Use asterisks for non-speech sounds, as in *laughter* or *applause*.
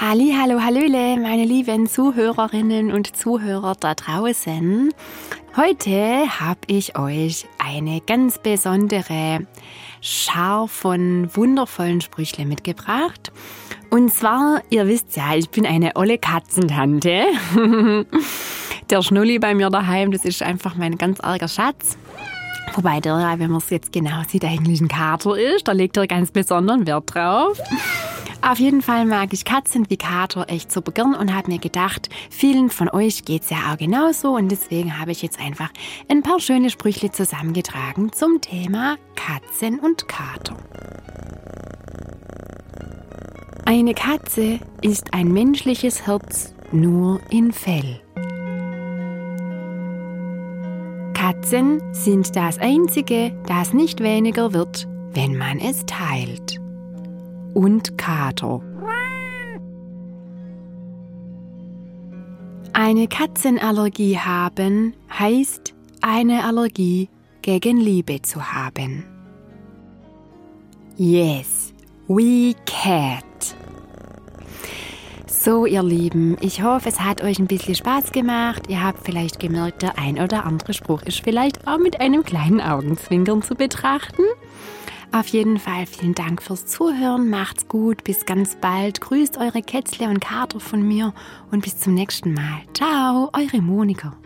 Halli, hallo, hallöle, meine lieben Zuhörerinnen und Zuhörer da draußen. Heute habe ich euch eine ganz besondere Schar von wundervollen Sprüchle mitgebracht. Und zwar, ihr wisst ja, ich bin eine olle Katzentante. *laughs* der Schnulli bei mir daheim, das ist einfach mein ganz arger Schatz. Wobei der, wenn man es jetzt genau sieht, eigentlich ein Kater ist. Da legt er ganz besonderen Wert drauf. Auf jeden Fall mag ich Katzen wie Kater echt super gern und habe mir gedacht, vielen von euch geht es ja auch genauso und deswegen habe ich jetzt einfach ein paar schöne Sprüche zusammengetragen zum Thema Katzen und Kater. Eine Katze ist ein menschliches Herz nur in Fell. Katzen sind das Einzige, das nicht weniger wird, wenn man es teilt und Kater. Eine Katzenallergie haben heißt eine Allergie gegen Liebe zu haben. Yes, we cat. So, ihr Lieben, ich hoffe, es hat euch ein bisschen Spaß gemacht. Ihr habt vielleicht gemerkt, der ein oder andere Spruch ist vielleicht auch mit einem kleinen Augenzwinkern zu betrachten. Auf jeden Fall vielen Dank fürs Zuhören. Macht's gut. Bis ganz bald. Grüßt eure Kätzle und Kater von mir und bis zum nächsten Mal. Ciao, eure Monika.